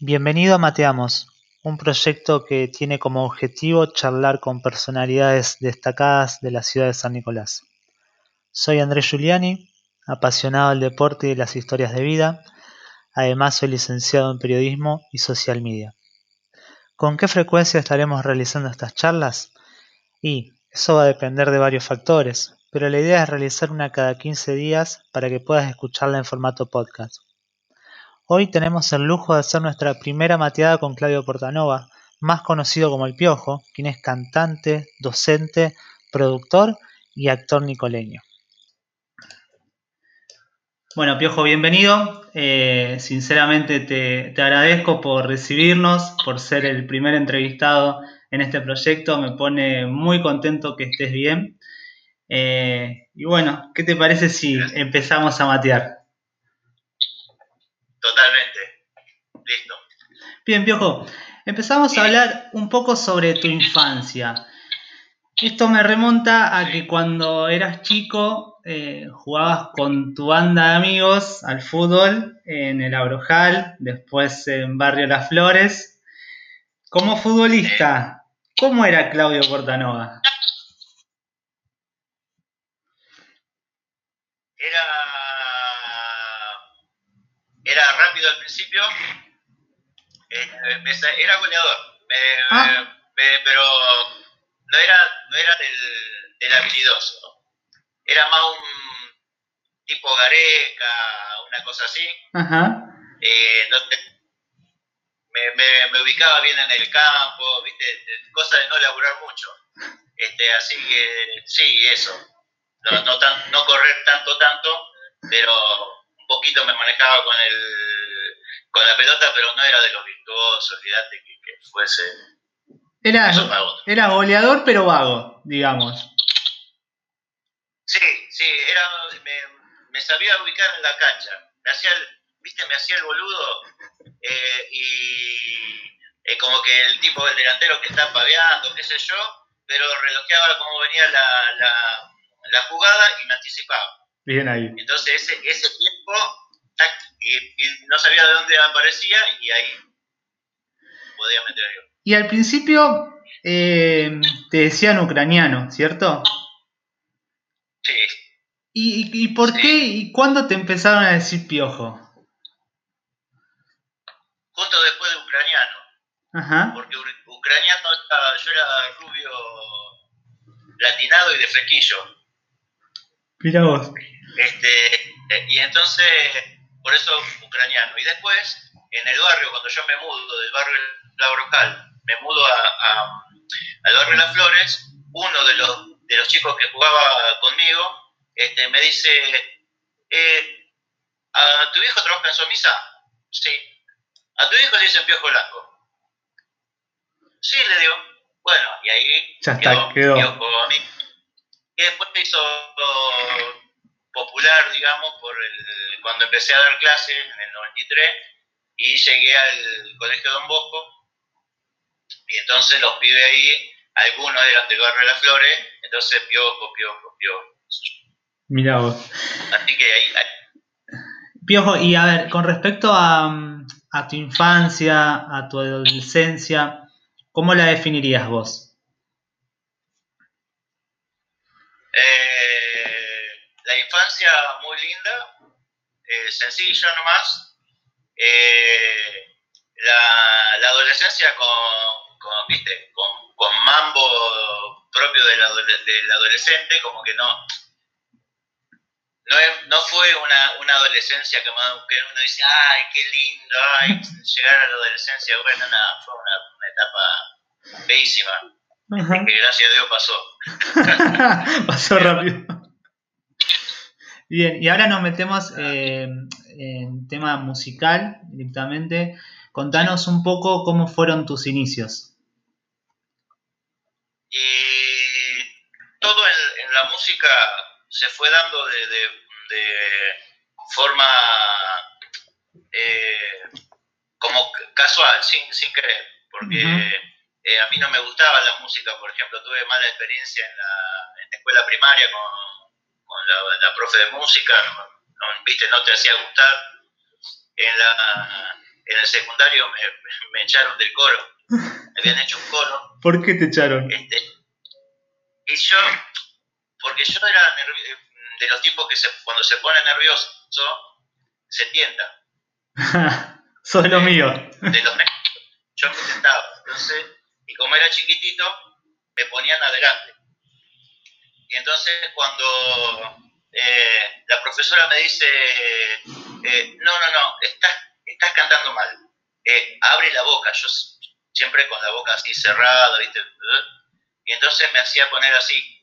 Bienvenido a Mateamos, un proyecto que tiene como objetivo charlar con personalidades destacadas de la ciudad de San Nicolás. Soy Andrés Giuliani, apasionado del deporte y de las historias de vida. Además, soy licenciado en periodismo y social media. ¿Con qué frecuencia estaremos realizando estas charlas? Y eso va a depender de varios factores, pero la idea es realizar una cada 15 días para que puedas escucharla en formato podcast. Hoy tenemos el lujo de hacer nuestra primera mateada con Claudio Portanova, más conocido como El Piojo, quien es cantante, docente, productor y actor nicoleño. Bueno, Piojo, bienvenido. Eh, sinceramente te, agradezco por recibirnos, por ser el primer entrevistado en este proyecto. Me pone muy contento que estés bien. Eh, y bueno, ¿qué te parece si empezamos a matear? Totalmente. Listo. Bien, Piojo. Empezamos a hablar un poco sobre tu infancia. Esto me remonta a que cuando eras chico eh, jugabas con tu banda de amigos al fútbol en el Abrojal, después en Barrio Las Flores. Como futbolista, ¿cómo era Claudio Portanova? Era era rápido al principio, eh, era goleador, ah. pero no era, no era del, habilidoso, era más un tipo Gareca, una cosa así, eh, me, me, ubicaba bien en el campo, ¿viste? cosa de no laburar mucho. Este, así que sí, eso. No, no, no correr tanto, tanto, pero poquito me manejaba con el con la pelota, pero no era de los virtuosos, olvídate que, que, fuese. Era, era goleador, pero vago, digamos. Sí, sí, era, me, me sabía ubicar en la cancha. Me hacía el, viste, me hacía el boludo eh, y eh, como que el tipo del delantero que está paveando, qué sé yo, pero relojeaba cómo venía la, la, la jugada y me anticipaba. Bien ahí. Entonces ese, ese tiempo, y, no sabía de dónde aparecía y ahí podía meter yo. Y al principio eh, te decían ucraniano, ¿cierto? Sí. ¿Y, y por qué y cuándo te empezaron a decir piojo? Justo después de ucraniano. Ajá. Porque ucraniano, yo era rubio latinado y de flequillo. Mira vos. Este, eh, y entonces, por eso ucraniano. Y después, en el barrio, cuando yo me mudo del barrio La Brocal, me mudo a, al barrio Las Flores, uno de los, de los chicos que jugaba conmigo este, me dice, eh, ¿a tu hijo trabaja en su misa? Sí. ¿A tu hijo le dicen piojo blanco? Sí, le digo. Bueno, y ahí ya está, quedó. Y después me hizo popular, digamos, por el, cuando empecé a dar clases en el 93 y llegué al Colegio Don Bosco y entonces los pibes ahí, algunos eran del barrio de las Flores, entonces piojo, piojo, piojo. Mira vos. Así que ahí, Piojo, y a ver, con respecto a, a tu infancia, a tu adolescencia, ¿cómo la definirías vos? Eh, la infancia muy linda, eh, sencilla nomás. Eh, la, adolescencia con, con, ¿viste? con, mambo propio del, adolescente, como que no. No, fue una, adolescencia que, uno dice, ay, qué lindo, ay, llegar a la adolescencia, bueno, nada, fue una, etapa bellísima, que gracias a Dios pasó. pasó rápido. Bien, y ahora nos metemos eh, en tema musical directamente. Contanos un poco cómo fueron tus inicios. Y todo en, la música se fue dando de, forma eh, como casual, sin, sin querer, porque eh, a mí no me gustaba la música, por ejemplo, tuve mala experiencia en la, en la escuela primaria con con la, profe de música, no, ¿viste? no te hacía gustar. En la, en el secundario me, echaron del coro. Me habían hecho un coro. ¿Por qué te echaron? Este, y yo, porque yo era de los tipos que se, cuando se pone nervioso se tienta. Sos de los míos. De los yo me sentaba. Entonces, y como era chiquitito, me ponían adelante. Y entonces cuando eh, la profesora me dice, eh, no, no, no, estás, estás cantando mal, eh, abre la boca, yo siempre con la boca así cerrada, ¿viste? Y entonces me hacía poner así,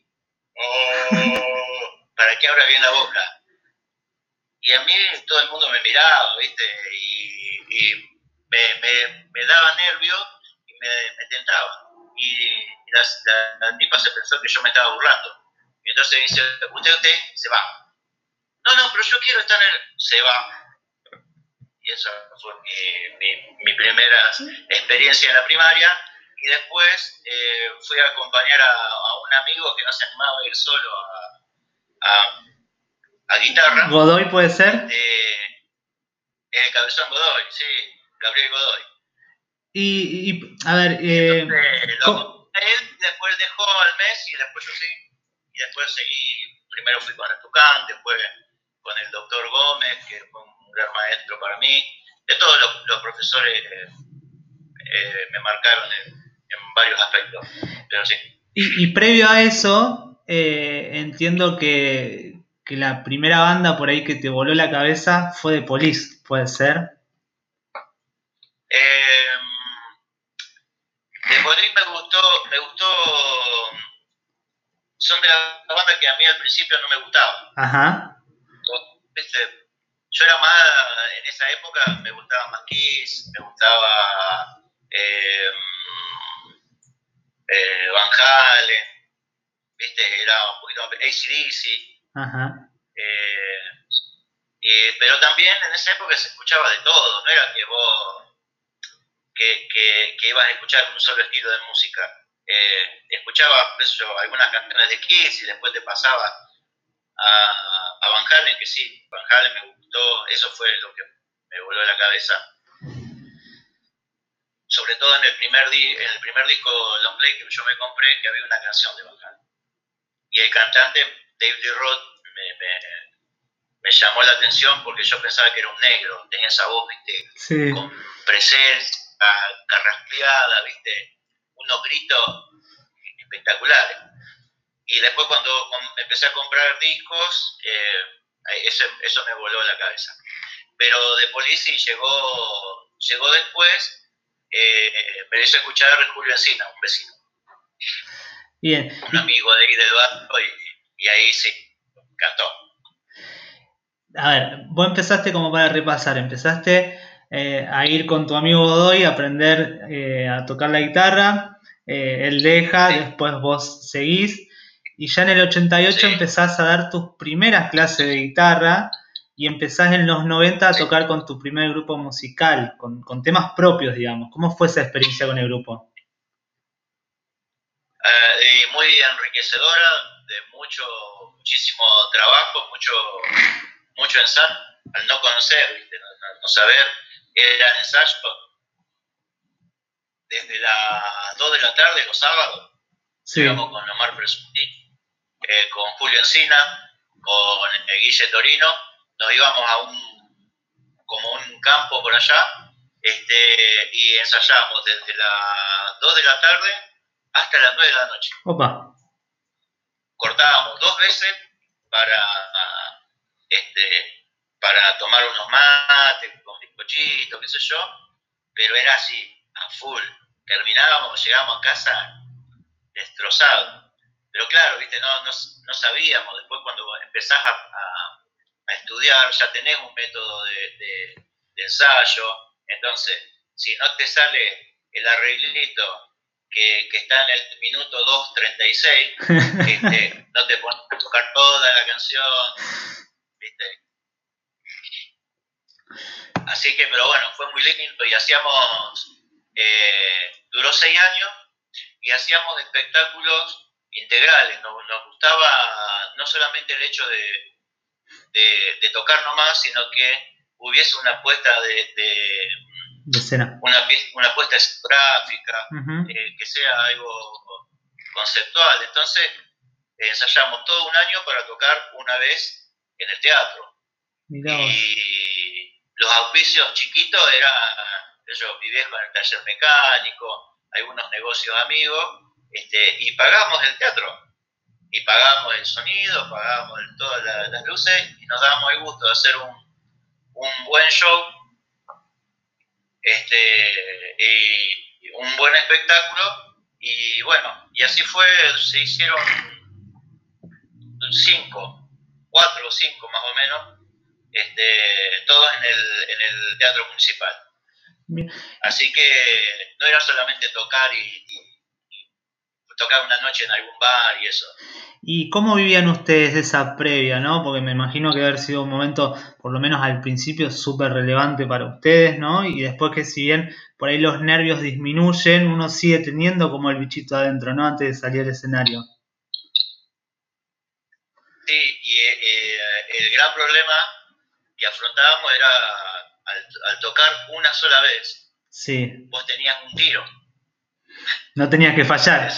oh, para que abra bien la boca. Y a mí todo el mundo me miraba, ¿viste? Y, me, me, daba nervio y me, me tentaba. Y la, la tipa se pensó que yo me estaba burlando. Y entonces dice, usted, usted, se va. No, no, pero yo quiero estar en el... Se va. Y esa fue mi, mi, primera experiencia en la primaria. Y después eh, fui a acompañar a, un amigo que no se animaba a ir solo a, a, guitarra. ¿Godoy puede ser? Eh, el cabezón Godoy, sí, Gabriel Godoy. Y, y a ver, eh, él después dejó al mes y después yo sí y después seguí, primero fui con el Tucán, después con el doctor Gómez, que fue un gran maestro para mí. De todos los, profesores eh, eh, me marcaron en, varios aspectos, pero sí. Y, previo a eso, eh, entiendo que, que, la primera banda por ahí que te voló la cabeza fue de Police, ¿puede ser? de Police me gustó, me gustó son de la banda que a mí al principio no me gustaba. Ajá. Yo era más, en esa época me gustaba más Kiss, me gustaba eh, eh, Van Halen, ¿viste? Era un poquito más ACDC. Ajá. Eh, y, pero también en esa época se escuchaba de todo, no era que vos que, que, que ibas a escuchar un solo estilo de música eh, escuchaba algunas canciones de Kiss y después te pasaba a, a, Van Halen, que sí, Van Halen me gustó, eso fue lo que me voló la cabeza. Sobre todo en el primer, en el primer disco long play que yo me compré, que había una canción de Van Halen. Y el cantante, David Lee Roth, me, llamó la atención porque yo pensaba que era un negro, tenía esa voz, viste, con presencia, carraspeada, viste, unos gritos espectaculares. Y después cuando empecé a comprar discos, eh, eso, me voló la cabeza. Pero de Polici llegó, llegó después, eh, me hizo escuchar Julio Encina, un vecino. Bien. Un amigo de ahí del barrio y, ahí sí, cantó. A ver, vos empezaste como para repasar, empezaste eh, a ir con tu amigo Godoy a aprender a tocar la guitarra, eh, él deja, después vos seguís, y ya en el 88 empezás a dar tus primeras clases de guitarra y empezás en los 90 a tocar con tu primer grupo musical, con, temas propios, digamos. ¿Cómo fue esa experiencia con el grupo? Eh, muy enriquecedora, de mucho, muchísimo trabajo, mucho, mucho ensayo, al no conocer, No, no, saber, era ensayo desde las 2 de la tarde los sábados. Íbamos con Omar Presunti, eh, con Julio Encina, con eh, Guille Torino. Nos íbamos a un, como un campo por allá este, y ensayábamos desde las 2 de la tarde hasta las 9 de la noche. Opa. Cortábamos dos veces para, este, para tomar unos mates con bizcochitos, qué sé yo, pero era así, a full. Terminábamos, llegábamos a casa destrozados. Pero claro, viste, no, no, sabíamos. Después cuando empezás a, estudiar, ya tenés un método de, ensayo. Entonces, si no te sale el arreglito que, está en el minuto 2.36, este, no te pones a tocar toda la canción. ¿viste? Así que, pero bueno, fue muy lindo y hacíamos eh, duró seis años y hacíamos espectáculos integrales. Nos, gustaba no solamente el hecho de, de, tocar nomás, sino que hubiese una apuesta de, una, una puesta escográfica, eh, que sea algo conceptual. Entonces ensayamos todo un año para tocar una vez en el teatro. Y los auspicios chiquitos eran, yo, mi viejo en el taller mecánico, algunos negocios amigos, este, y pagamos el teatro. Y pagamos el sonido, pagamos todas las luces y nos dábamos el gusto de hacer un, un buen show este, y un buen espectáculo. Y bueno, y así fue, se hicieron cinco, cuatro o cinco más o menos, este, todos en el, en el teatro municipal. Así que no era solamente tocar y, tocar una noche en algún bar y eso. ¿Y cómo vivían ustedes esa previa, no? Porque me imagino que haber sido un momento, por lo menos al principio, súper relevante para ustedes, ¿no? Y después que si bien por ahí los nervios disminuyen, uno sigue teniendo como el bichito adentro, ¿no? Antes de salir al escenario. Sí, y eh, el gran problema que afrontábamos era al, tocar una sola vez, sí. vos tenías un tiro. No tenías que fallar.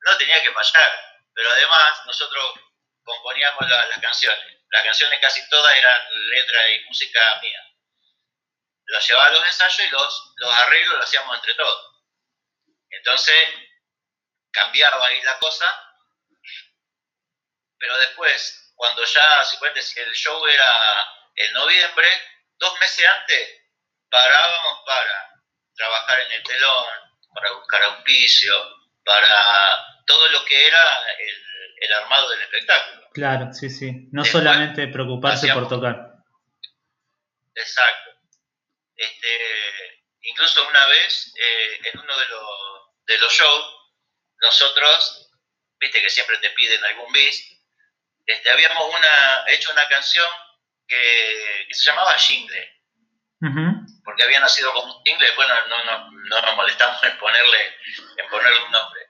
no tenía que fallar, pero además nosotros componíamos las canciones. Las canciones casi todas eran letra y música mía. Los llevaba a los ensayos y los, los arreglos los hacíamos entre todos. Entonces cambiaba ahí la cosa, pero después cuando ya, si el show era en noviembre, dos meses antes parábamos para trabajar en el telón, para buscar auspicio, para todo lo que era el, armado del espectáculo. Claro, sí, sí. No solamente preocuparse por tocar. Exacto. Este, incluso una vez, eh, en uno de los, de los shows, nosotros, viste que siempre te piden algún bis, este, habíamos una, hecho una canción que, se llamaba Jingle, porque había nacido como un jingle, después no, no, no, nos molestamos en ponerle, en ponerle un nombre.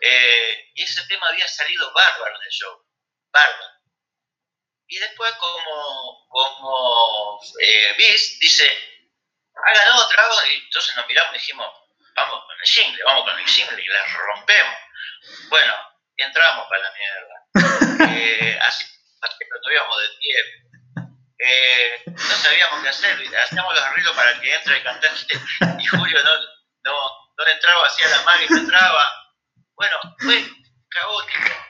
Eh, y ese tema había salido bárbaro en el show, bárbaro. Y después como, como eh, Bis dice, hagan otra, y entonces nos miramos y dijimos, vamos con el jingle, vamos con el jingle y la rompemos. Bueno, entramos para la mierda. Eh, así, que no íbamos de tiempo. Eh, no sabíamos qué hacer, hacíamos los arreglos para que entre el cantante y Julio no, no, no entraba, hacía la magia y no entraba. Bueno, fue caótico.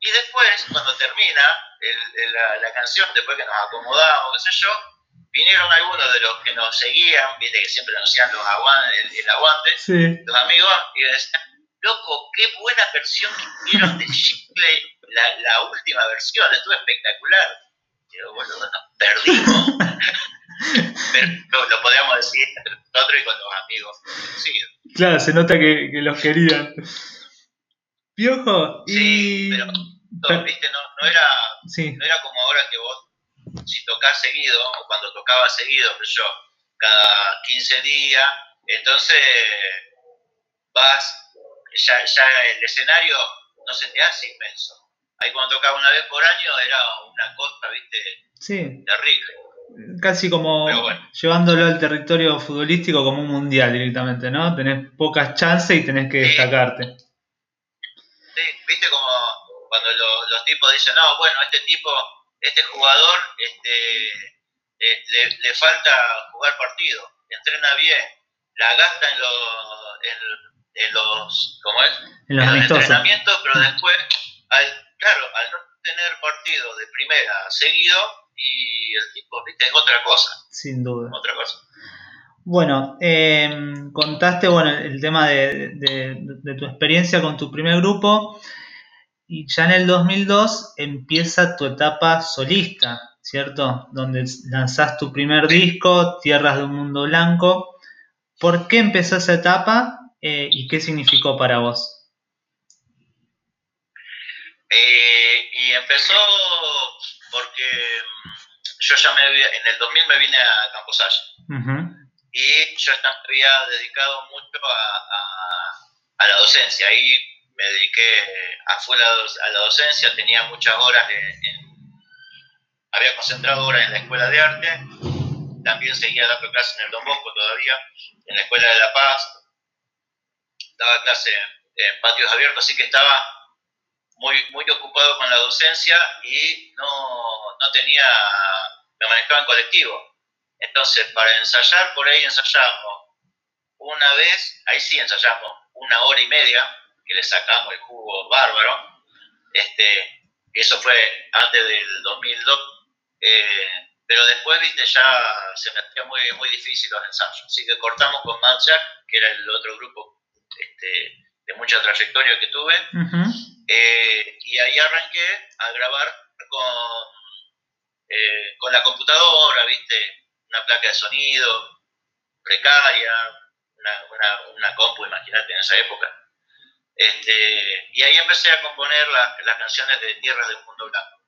Y después, cuando termina el, la, la, canción, después que nos acomodamos, qué sé yo, vinieron algunos de los que nos seguían, viste que siempre nos hacían los aguantes, el, aguante, los amigos, y decían, loco, qué buena versión que hicieron de Shipley, la, la última versión, estuvo espectacular. Pero bueno, nos perdimos. Pero lo, podíamos decir entre nosotros y con los amigos Claro, se nota que, que los querían. Piojo, y... pero, no, ¿viste? No, no, era, no era como ahora que vos, si tocas seguido, o cuando tocaba seguido, yo, cada 15 días, entonces vas ya, ya el escenario no se te hace inmenso. Ahí cuando tocaba una vez por año era una costa, viste, sí. terrible. Casi como llevándolo al territorio futbolístico como un mundial directamente, ¿no? Tenés pocas chances y tenés que destacarte. Sí, viste como cuando los tipos dicen, no, bueno, este tipo, este jugador, este, eh, le, le, falta jugar partido, entrena bien, la gasta en, los en los, ¿cómo es? En los, entrenamientos, pero después, al, claro, al no tener partido de primera seguido, y el tipo, viste, es otra cosa. Sin duda. Otra cosa. Bueno, eh, contaste bueno, el tema de, de, tu experiencia con tu primer grupo y ya en el 2002 empieza tu etapa solista, ¿cierto? Donde lanzás tu primer disco, Tierras de un Mundo Blanco. ¿Por qué empezó esa etapa eh, y qué significó para vos? Eh, y empezó porque mm, yo ya me en el 2000 me vine a Camposalle y yo había dedicado mucho a, la docencia. Ahí me dediqué a full a, la docencia, tenía muchas horas, había concentrado horas en la escuela de arte, también seguía dando clases en el Don Bosco todavía, en la Escuela de La Paz, daba clase en patios abiertos, así que estaba muy, muy ocupado con la docencia y no, no tenía, me manejaba en colectivo. Entonces, para ensayar, por ahí ensayamos una vez, ahí sí ensayamos una hora y media, que le sacamos el jugo bárbaro. Este, eso fue antes del 2002. Eh, pero después, viste, ya se me hacía muy, muy difícil los ensayos. Así que cortamos con Mad que era el otro grupo este, de mucha trayectoria que tuve. Eh, y ahí arranqué a grabar con, eh, con la computadora, viste, una placa de sonido precaria, una, una, una compu, imagínate, en esa época. Este, y ahí empecé a componer las canciones de Tierra del Mundo Blanco.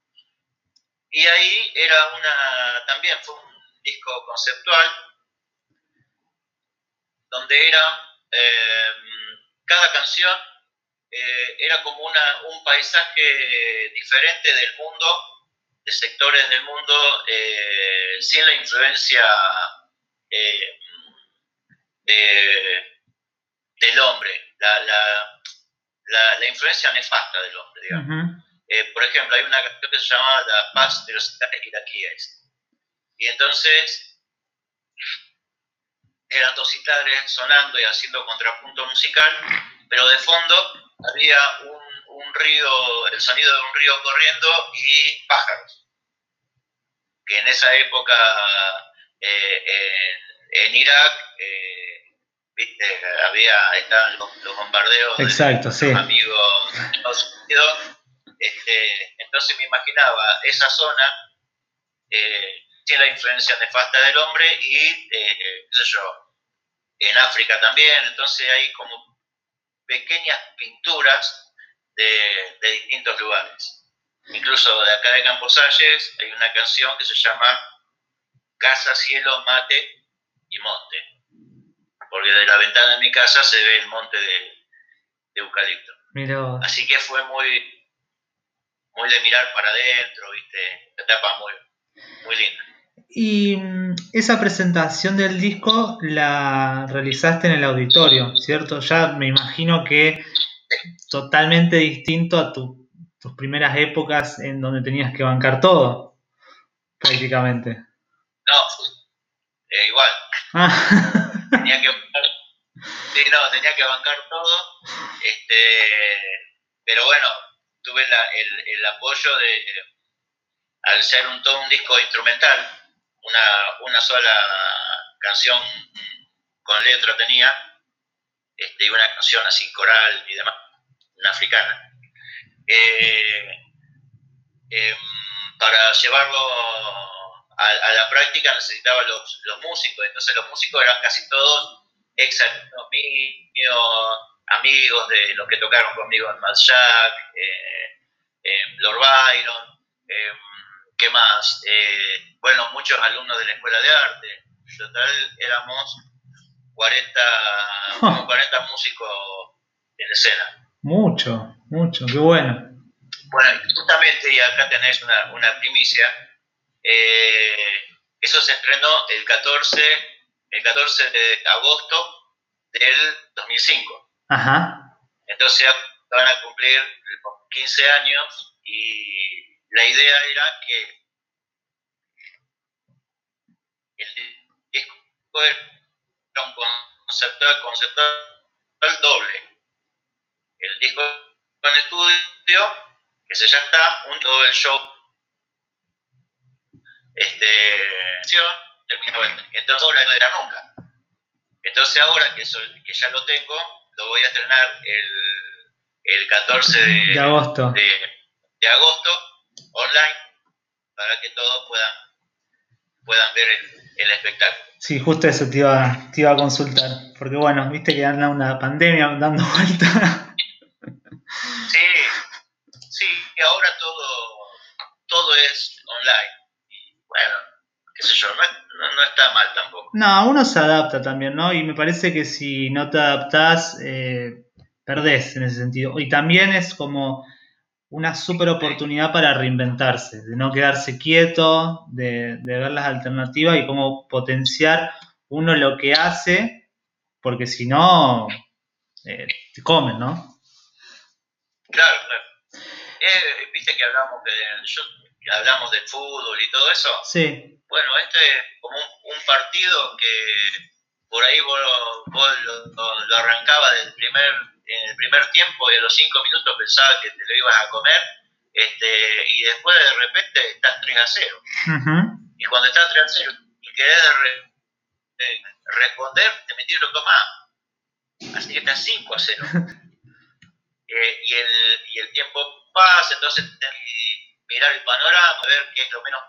Y ahí era una, también fue un disco conceptual, donde era, eh, cada canción eh, era como una, un paisaje diferente del mundo, de sectores del mundo, eh, sin la influencia del hombre, la, la, la, influencia nefasta del hombre, digamos. Eh, por ejemplo, hay una canción que se llama La paz de los iraquíes. Y entonces eran dos citares sonando y haciendo contrapunto musical, pero de fondo había un, un, río, el sonido de un río corriendo y pájaros. Que en esa época eh, en, Irak eh, había, estaban los, bombardeos Exacto, de los amigos de Estados Unidos. Este, entonces me imaginaba esa zona eh, tiene la influencia nefasta del hombre y, eh, qué sé yo, en África también. Entonces hay como pequeñas pinturas de, de distintos lugares. Incluso de acá de Camposalles hay una canción que se llama Casa, Cielo, Mate y Monte porque de la ventana de mi casa se ve el monte de, eucalipto. Así que fue muy, muy de mirar para adentro, ¿viste? etapa muy, muy linda. Y mm, esa presentación del disco la realizaste en el auditorio, ¿cierto? Ya me imagino que totalmente distinto a tus primeras épocas en donde tenías que bancar todo, prácticamente. No, eh, igual. Ah. tenía que no, tenía que bancar todo. Este, pero bueno, tuve el, el, apoyo de, al ser un, todo un disco instrumental, una, una sola canción con letra tenía, este, y una canción así coral y demás, una africana. Eh, em, para llevarlo a, la práctica necesitaba los, los, músicos, entonces los músicos eran casi todos ex míos, amigos de los que tocaron conmigo en Mad Jack, eh, eh, Lord Byron, eh, ¿qué más? bueno, muchos alumnos de la Escuela de Arte, en total éramos 40, 40 músicos en escena. Mucho, mucho, qué bueno. Bueno, justamente, y acá tenés una, una primicia, eh, eso se estrenó el 14, el 14 de agosto del 2005. Ajá. Entonces van a cumplir 15 años y la idea era que el disco era un conceptual, conceptual doble. El disco con estudio, que se ya está, un todo el show este, Entonces ahora no era nunca. Entonces ahora que, que ya lo tengo, lo voy a estrenar el, el 14 de, agosto. De, agosto online para que todos puedan, puedan ver el, espectáculo. Sí, justo eso te iba, te iba a consultar, porque bueno, viste que anda una pandemia dando vuelta. Sí, sí, y ahora todo, todo es online bueno, qué sé yo, no, está mal tampoco. No, uno se adapta también, ¿no? Y me parece que si no te adaptás, eh, perdés en ese sentido. Y también es como una super oportunidad para reinventarse, de no quedarse quieto, de, ver las alternativas y cómo potenciar uno lo que hace, porque si no, eh, te comen, ¿no? Claro, claro. Eh, Viste que hablamos de, hablamos del fútbol y todo eso. Sí. Bueno, este es como un, partido que por ahí vos, lo, lo, arrancaba del primer en el primer tiempo y a los cinco minutos pensaba que te lo ibas a comer, este, y después de repente estás 3 a 0. Y cuando estás 3 a 0 y querés responder, te metieron lo más. Así que estás 5 a 0. Eh, y, el, y el tiempo pasa, entonces tenés que mirar el panorama, ver qué es lo menos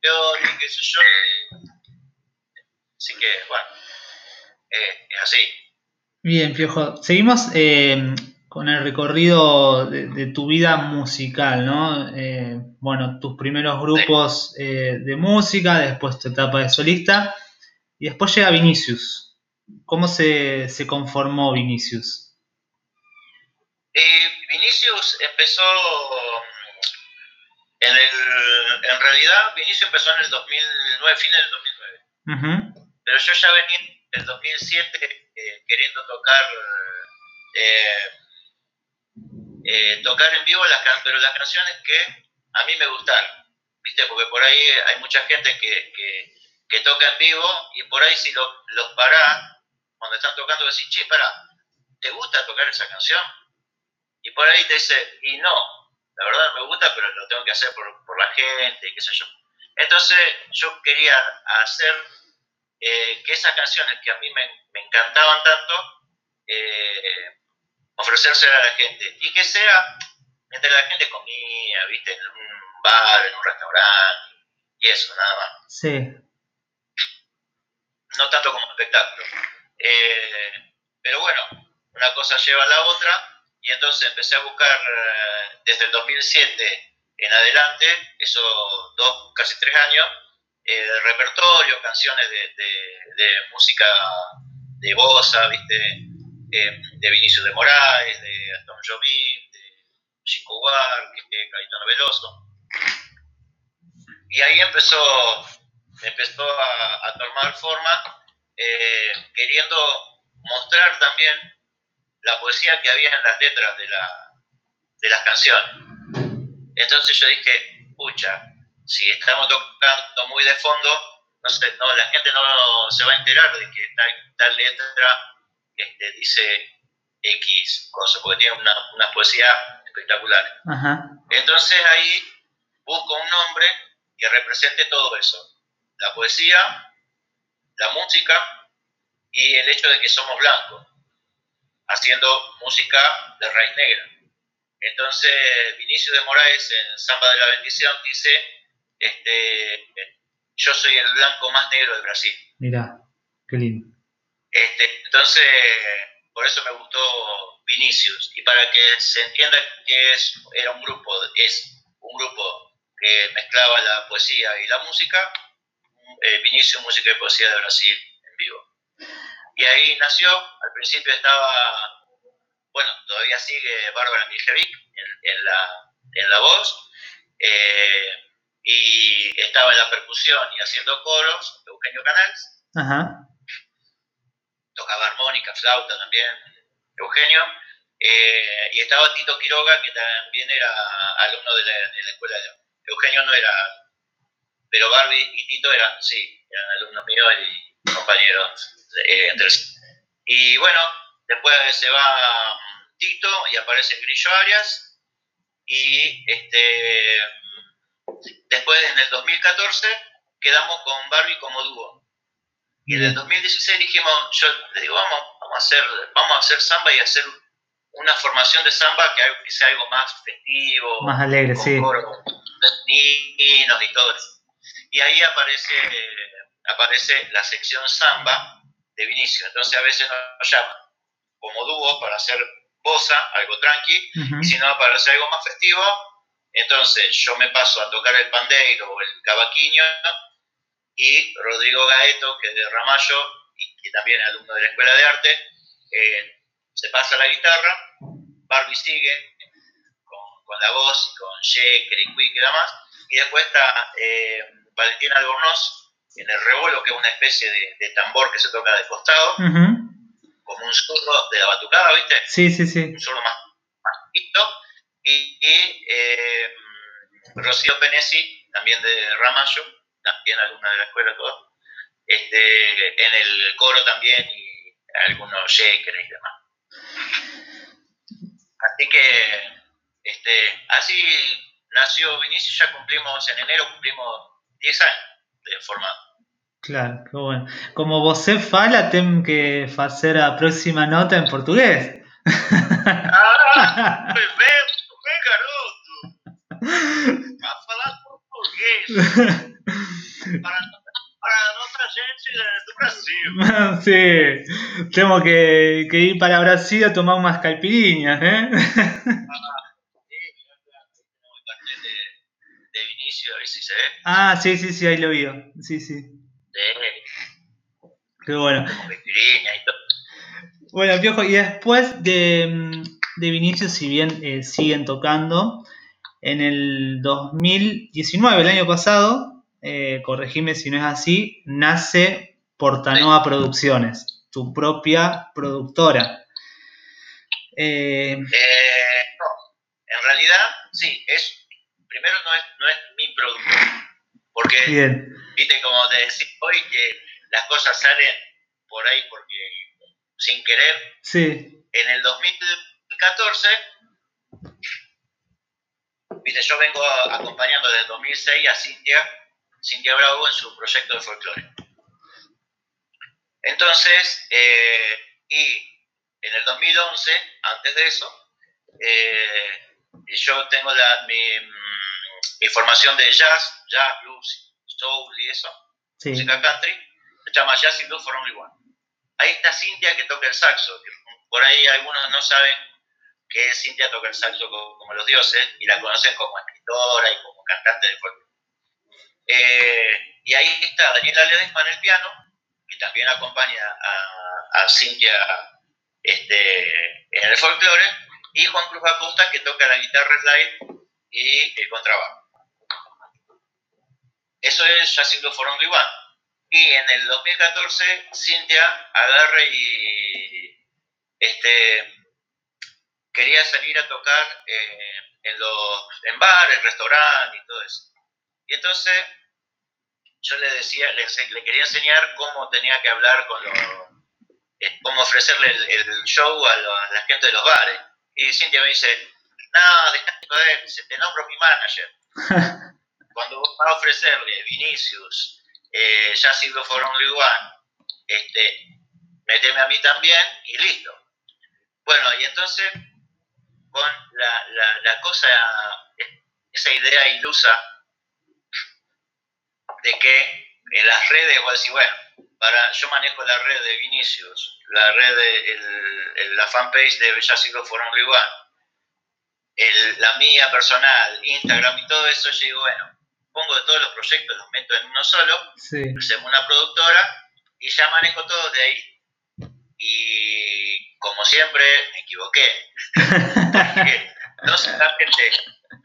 peor y qué sé yo. Así que, bueno, eh, es así. Bien, Piojo. Seguimos eh, con el recorrido de, tu vida musical, ¿no? Eh, bueno, tus primeros grupos eh, de música, después tu etapa de solista, y después llega Vinicius. ¿Cómo se, conformó Vinicius? Vinicius empezó, en, el, en realidad, Vinicius empezó en el 2009, fines del 2009. Pero yo ya venía en el 2007 queriendo tocar eh, eh, tocar en vivo las pero las canciones que a mí me gustan viste porque por ahí hay mucha gente que, que, toca en vivo y por ahí si lo, los parás cuando están tocando decís che para ¿te gusta tocar esa canción? y por ahí te dice y no la verdad me gusta pero lo tengo que hacer por, por la gente y qué sé yo entonces yo quería hacer eh, que esas canciones que a mí me, encantaban tanto, eh, ofrecerse a la gente. Y que sea mientras la gente comía, viste, en un bar, en un restaurante, y eso, nada más. Sí. No tanto como espectáculo. Eh, pero bueno, una cosa lleva a la otra, y entonces empecé a buscar desde el 2007 en adelante, esos dos, casi tres años, eh, repertorio, canciones de, de, música de bossa, ¿viste? Eh, de Vinicio de Moraes, de Aston Jobim, de Chico Buarque, de Caetano Veloso. Y ahí empezó, empezó a, tomar forma, eh, queriendo mostrar también la poesía que había en las letras de, la, de las canciones. Entonces yo dije, pucha, si estamos tocando muy de fondo, no, la gente no se va a enterar de que tal, letra este, dice X cosa, porque tiene una, una poesía espectacular. Entonces ahí busco un nombre que represente todo eso, la poesía, la música y el hecho de que somos blancos, haciendo música de raíz negra. Entonces Vinicio de Moraes en Samba de la Bendición dice este, yo soy el blanco más negro de Brasil. Mira, qué lindo. Este, entonces, por eso me gustó Vinicius. Y para que se entienda que es, era un grupo, es un grupo que mezclaba la poesía y la música, eh, Vinicius Música y Poesía de Brasil en vivo. Y ahí nació, al principio estaba, bueno, todavía sigue Bárbara Miljevic en, la, en la voz. Eh, y estaba en la percusión y haciendo coros, Eugenio Canals. Ajá. Tocaba armónica, flauta también, Eugenio. Eh, y estaba Tito Quiroga, que también era alumno de la, escuela de Eugenio no era, pero Barbie y Tito eran, sí, eran alumnos míos y compañeros eh, entre Y bueno, después se va Tito y aparece Grillo Arias y este Después, en el 2014, quedamos con Barbie como dúo. Y en el 2016 dijimos, yo le digo, vamos, vamos, a hacer, vamos a hacer samba y hacer una formación de samba que, sea algo más festivo. Más alegre, con sí. niños y todo eso. Y ahí aparece, aparece la sección samba de Vinicio. Entonces a veces nos llaman como dúo para hacer bosa, algo tranqui, y si no, para hacer algo más festivo, entonces yo me paso a tocar el pandeiro o el cavaquinho y Rodrigo Gaeto, que es de Ramallo y que también es alumno de la Escuela de Arte, eh, se pasa la guitarra, Barbie sigue con, con la voz, con Sheker y Quick y demás. Y después está eh, Valentina Albornoz en el rebolo, que es una especie de, tambor que se toca de costado, como un zurdo de la batucada, ¿viste? Sí, sí, sí. Un zurdo más, más Y, eh, Rocío Penesi, también de Ramallo, también alumna de la escuela, todo, este, en el coro también y algunos shakers y demás. Así que, este, así nació Vinicius, ya cumplimos, en enero cumplimos 10 años de formado. Claro, qué bueno. Como você fala, tengo que hacer la próxima nota en portugués. Ah, garoto. A falar portugués. Para, para nuestra gente do Brasil. Sí, tengo que, que, ir para Brasil a tomar unas caipirinhas, ¿eh? Ah, sí, a sí, sí, ahí lo vi. Sí, sí. Qué bueno. Bueno, Piojo, y después de, mm, de Vinicius, si bien eh, siguen tocando, en el 2019, el año pasado, eh, corregime si no es así, nace Portanova Producciones, tu propia productora. Eh, eh, no, en realidad, sí, es, primero no es, no es mi productora, porque, viste, como te decía hoy, que las cosas salen por ahí porque sin querer. Sí. En el 2014, viste, yo vengo acompañando desde el 2006 a Cintia, Cintia Bravo en su proyecto de folclore. Entonces, eh, y en el 2011, antes de eso, eh, yo tengo la, mi, mi, formación de jazz, jazz, blues, soul y eso, música country, se llama Jazz and Blues for Only One. Ahí está Cintia que toca el saxo, por ahí algunos no saben que Cintia toca el saxo como, los dioses y la conocen como escritora y como cantante de folclore. Eh, y ahí está Daniela Ledesma en el piano, que también acompaña a, a Cintia este, en el folclore, y Juan Cruz Acosta, que toca la guitarra slide y el contrabajo. Eso es Jazz Blues for Only One. Y en el 2014 Cintia agarra y este, quería salir a tocar eh, en, los, en bares, restaurantes y todo eso. Y entonces yo le decía, le, quería enseñar cómo tenía que hablar con los, eh, cómo ofrecerle el, show a, la gente de los bares. Y Cintia me dice, no, déjate joder, te nombro mi manager. Cuando vos vas a ofrecerle Vinicius, eh, ya sirvo for only one, este, meteme a mí también y listo. Bueno, y entonces, con la, la, cosa, esa idea ilusa de que en las redes, voy a decir, bueno, para, yo manejo la red de Vinicius, la red de el, la fanpage de Ya Sirvo for Only One, el, la mía personal, Instagram y todo eso, yo digo, bueno, pongo todos los proyectos, los meto en uno solo, hacemos una productora y ya manejo todo de ahí. Y como siempre, me equivoqué. Porque no solamente,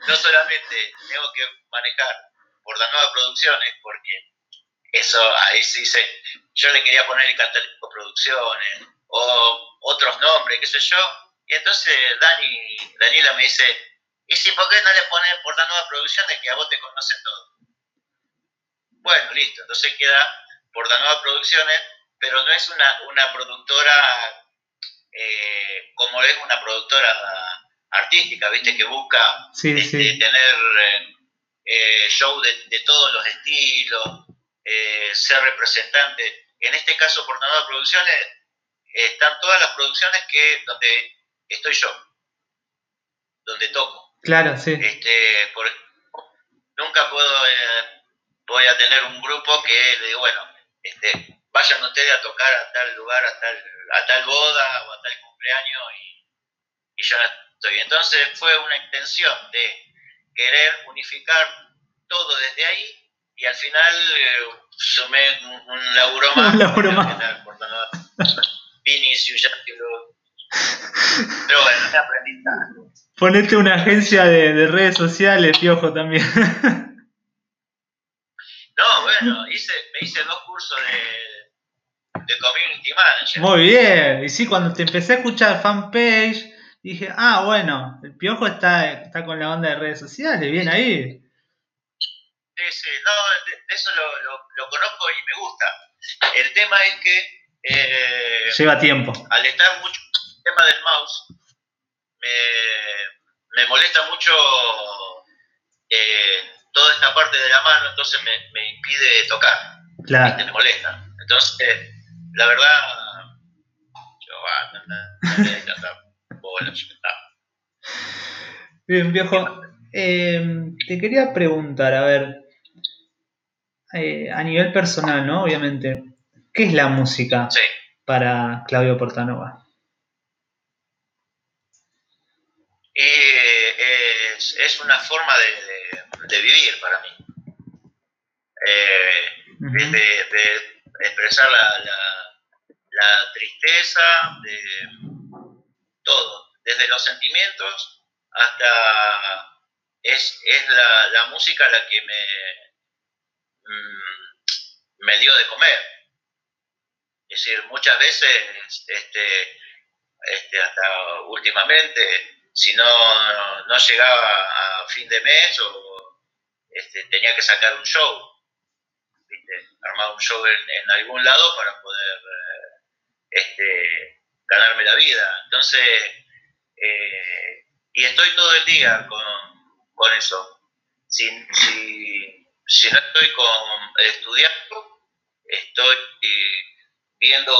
no solamente tengo que manejar por las nuevas producciones, porque eso ahí sí se, yo le quería poner el Catalítico Producciones o otros nombres, qué sé yo. Y entonces Dani, Daniela me dice, ¿Y si por qué no le pones por las nuevas producciones que a vos te conocen todo? Bueno, listo, entonces queda por las nuevas producciones, pero no es una, una productora eh, como es una productora artística, ¿viste? Que busca este, tener eh, show de, todos los estilos, eh, ser representante. En este caso, por nuevas producciones, están todas las producciones que donde estoy yo, donde toco. Claro, sí. Este, nunca puedo, eh, voy a tener un grupo que bueno, este, vayan ustedes a tocar a tal lugar, a tal, a tal boda o a tal cumpleaños y, y yo no estoy. Entonces fue una intención de querer unificar todo desde ahí y al final eh, sumé un, laburo más. Un laburo más. Pero bueno, me aprendí Ponete una agencia de, redes sociales, Piojo, también. No, bueno, hice, me hice dos cursos de, de community manager. Muy bien. Y sí, cuando te empecé a escuchar fanpage, dije, ah, bueno, el Piojo está, está con la onda de redes sociales, bien ahí. Sí, sí, no, de, eso lo, lo, conozco y me gusta. El tema es que... Eh, Lleva tiempo. Al estar mucho el tema del mouse, me, me molesta mucho eh, toda esta parte de la mano, entonces me, me impide tocar. Claro. Me molesta. Entonces, la verdad, yo, ah, no, no, Bien, viejo. Eh, te quería preguntar, a ver, eh, a nivel personal, ¿no? Obviamente, ¿qué es la música para Claudio Portanova? es, es, una forma de, de, vivir para mí. Eh, de, expresar la, la, tristeza, de todo, desde los sentimientos hasta es, es la, la, música la que me, mm, me dio de comer. Es decir, muchas veces, este, este, hasta últimamente, si no, no llegaba a fin de mes o este, tenía que sacar un show, armar un show en, algún lado para poder eh, este, ganarme la vida. Entonces, eh, y estoy todo el día con, con eso. Si, si, si, no estoy con, estudiando, estoy viendo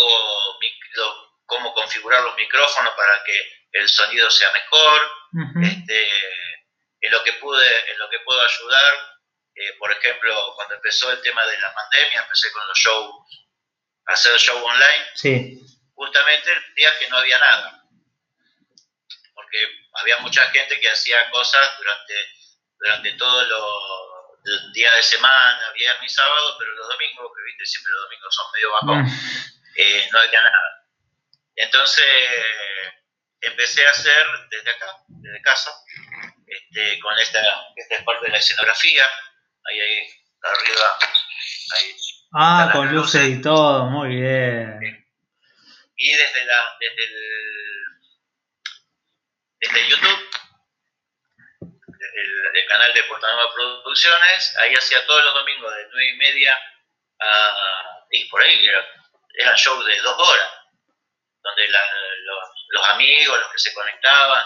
cómo configurar los micrófonos para que el sonido sea mejor, este, en lo que pude, en lo que puedo ayudar, eh, por ejemplo, cuando empezó el tema de la pandemia, empecé con los shows, hacer show online, sí. justamente el día que no había nada, porque había mucha gente que hacía cosas durante, durante todos los días de semana, viernes y sábado, pero los domingos, que viste, siempre los domingos son medio bajos, mm. eh, no había nada. Entonces, empecé a hacer desde acá, desde casa, este, con esta, esta es parte de la escenografía, ahí, ahí, arriba, ahí. Ah, con luces y todo, muy bien. Y desde, la, desde, el, desde YouTube, desde el, canal de Portanova Producciones, ahí hacía todos los domingos de 9 y media a, y por ahí, era, eran shows de dos horas, donde la, los los amigos, los que se conectaban,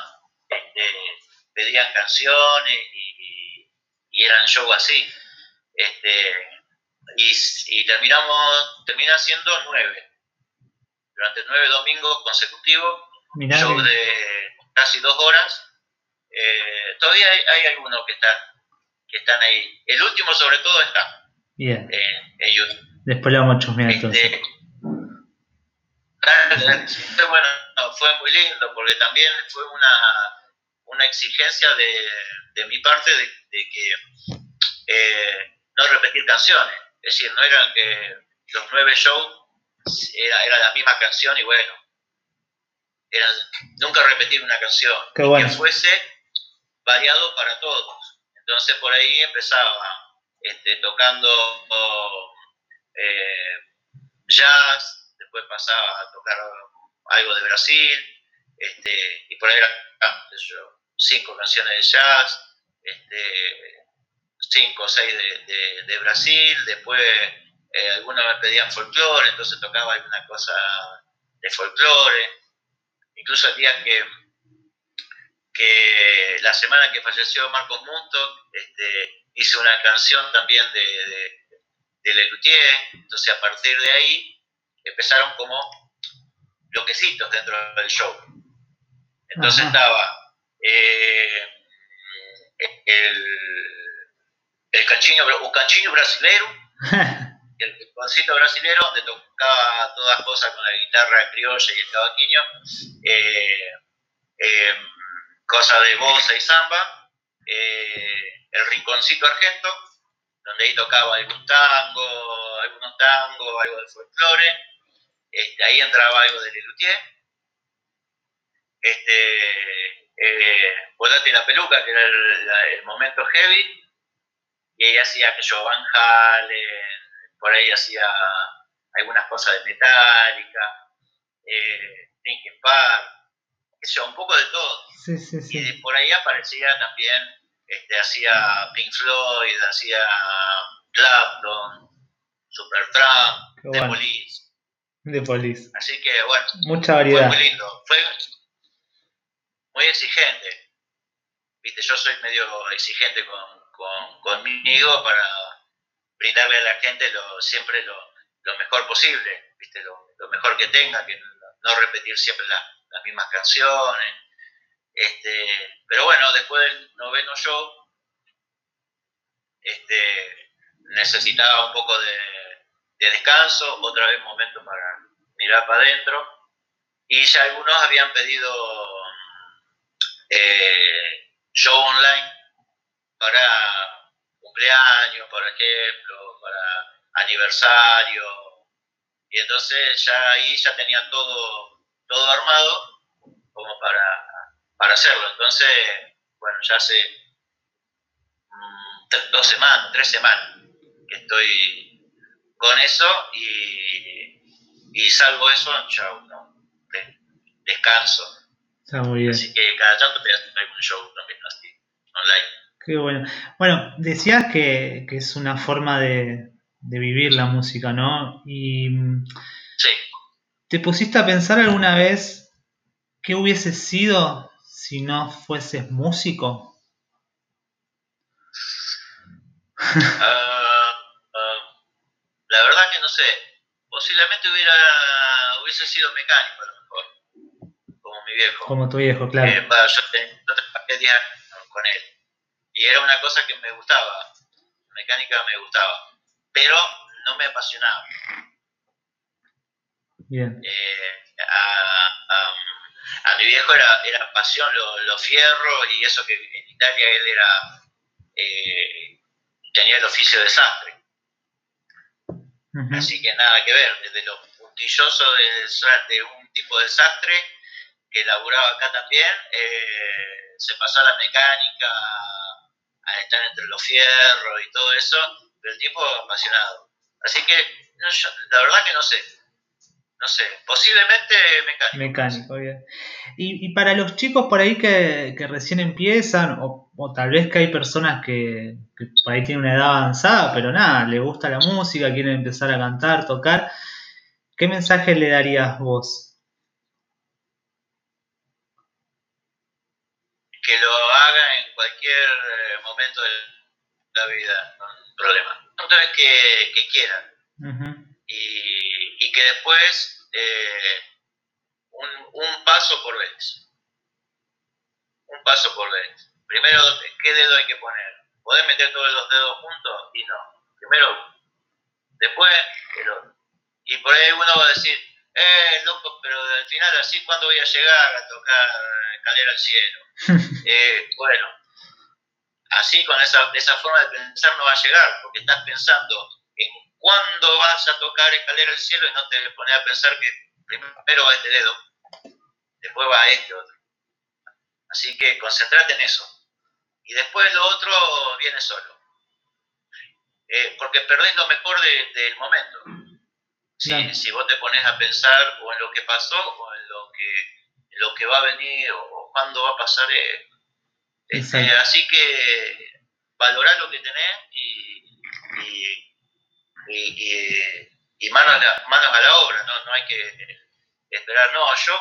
este, pedían canciones y, eran shows así. Este, y, terminamos, termina siendo nueve. Durante nueve domingos consecutivos, shows de casi dos horas. Eh, todavía hay, algunos que están, que están ahí. El último sobre todo está Bien. en YouTube. Después le vamos a chusmear este, bueno, fue muy lindo porque también fue una, una exigencia de, de, mi parte de, que eh, no repetir canciones. Es decir, no eran que los nueve shows era, era la misma canción y bueno, era nunca repetir una canción. Que fuese variado para todos. Entonces por ahí empezaba este, tocando eh, jazz, después pasaba a tocar algo de Brasil, este, y por ahí eran cinco canciones de jazz, este, cinco o seis de, de, Brasil, después eh, algunos me pedían folclore, entonces tocaba alguna cosa de folclore, incluso el día que, que la semana que falleció Marcos Munto, este, hice una canción también de, de, de Lelutier, entonces a partir de ahí empezaron como bloquecitos dentro del show. Entonces estaba eh, el, el canchino, un canchino brasilero, el concito brasilero, donde tocaba todas cosas con la guitarra criolla y el cavaquinho, eh, eh, cosas de bossa y samba, el rinconcito argento, donde ahí tocaba algún tango, algunos tangos, algo de folclore, este, ahí entraba algo de Lelutier. Este, eh, Volate la peluca, que era el, momento heavy, y ahí hacía que yo Van Halen, por ahí hacía algunas cosas de Metallica, eh, Linkin Park, eso, un poco de todo. Y por ahí aparecía también, este, hacía Pink Floyd, hacía Clapton, Supertramp, The Police. The Police. Así que bueno, mucha variedad. Fue muy lindo, fue muy exigente. Viste, yo soy medio exigente con, conmigo para brindarle a la gente lo, siempre lo, mejor posible, ¿viste? Lo, mejor que tenga, que no, repetir siempre las mismas canciones. Este, pero bueno, después del noveno show, este, necesitaba un poco de, descanso, otra vez momento para mirar para adentro, y ya algunos habían pedido eh, show online para cumpleaños, por ejemplo, para aniversario, y entonces ya ahí ya tenía todo, todo armado como para, para hacerlo. Entonces, bueno, ya hace mm, dos semanas, tres semanas que estoy con eso y, y salvo eso, chao, no, descanso. Está muy bien. Así que cada tanto te hacer algún show también así, online. Qué bueno. Bueno, decías que, que es una forma de, de, vivir la música, ¿no? Y sí. ¿te pusiste a pensar alguna vez qué hubiese sido si no fueses músico? Ah, ah, la verdad que no sé. Posiblemente hubiera hubiese sido mecánico a lo mejor, como mi viejo. Como tu viejo, claro. Eh, yo, trabajé 10 años con él y era una cosa que me gustaba. Mecánica me gustaba, pero no me apasionaba. Bien. Eh, a, a mi viejo era, era pasión los fierros y eso que en Italia él era eh, tenía el oficio de sastre. Así que nada que ver, desde lo puntilloso de, un tipo de sastre que laburaba acá también, eh, se pasó a la mecánica, a estar entre los fierros y todo eso, pero el tipo apasionado. Así que la verdad que no sé, no sé, posiblemente mecánico. Mecánico, bien. Y, y para los chicos por ahí que, recién empiezan, o, tal vez que hay personas que, por ahí tienen una edad avanzada, pero nada, le gusta la música, quieren empezar a cantar, tocar, ¿qué mensaje le darías vos? Que lo haga en cualquier eh, momento de la vida, no hay problema. Entonces que, que quieran. y, y que después eh, un, paso por vez. Un paso por vez. Primero, ¿qué dedo hay que poner? ¿Podés meter todos los dedos juntos? Y no. Primero, después el otro. Y por ahí uno va a decir, eh, loco, pero al final así, ¿cuándo voy a llegar a tocar Calera al cielo? Eh, bueno, así con esa, esa forma de pensar no va a llegar, porque estás pensando en cuándo vas a tocar escalera al cielo y no te pones a pensar que primero va este dedo, después va este otro. Así que concentrate en eso. Y después lo otro viene solo. Eh, porque perdés lo mejor del momento. Si, vos te pones a pensar o en lo que pasó o en lo que, lo que va a venir o, cuándo va a pasar. Eh, este, así que valorar lo que tenés y y, y, manos, a, manos a la obra, ¿no? no hay que esperar, no, yo